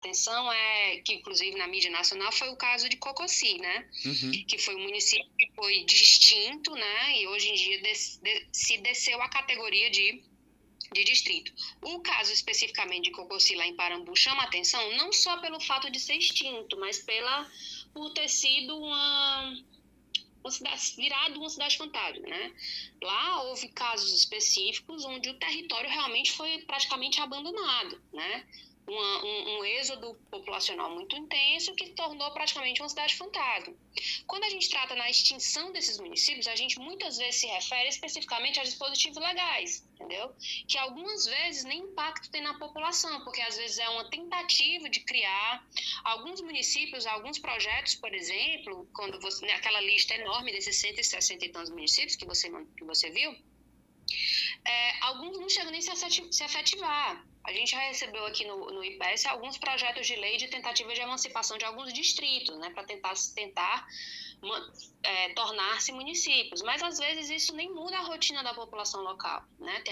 atenção é que, inclusive, na mídia nacional foi o caso de Cococi, né? Uhum. Que foi um município que foi distinto, né? E hoje em dia des, de, se desceu a categoria de, de distrito. O caso especificamente de Cococi lá em Parambu chama atenção não só pelo fato de ser extinto, mas pela por ter sido uma uma cidade, virado uma cidade fantasma, né? Lá houve casos específicos onde o território realmente foi praticamente abandonado, né? Uma, um, um, êxodo populacional muito intenso que tornou praticamente uma cidade fantasma. Quando a gente trata na extinção desses municípios, a gente muitas vezes se refere especificamente a dispositivos legais, entendeu? Que algumas vezes nem impacto tem na população, porque às vezes é uma tentativa de criar alguns municípios, alguns projetos, por exemplo, quando você, aquela lista enorme desses 160 e tantos municípios que você, que você viu, é, chegam nem se efetivar. A gente já recebeu aqui no, no IPS alguns projetos de lei de tentativa de emancipação de alguns distritos, né, para tentar, tentar é, tornar-se municípios. Mas às vezes isso nem muda a rotina da população local. Né? Tem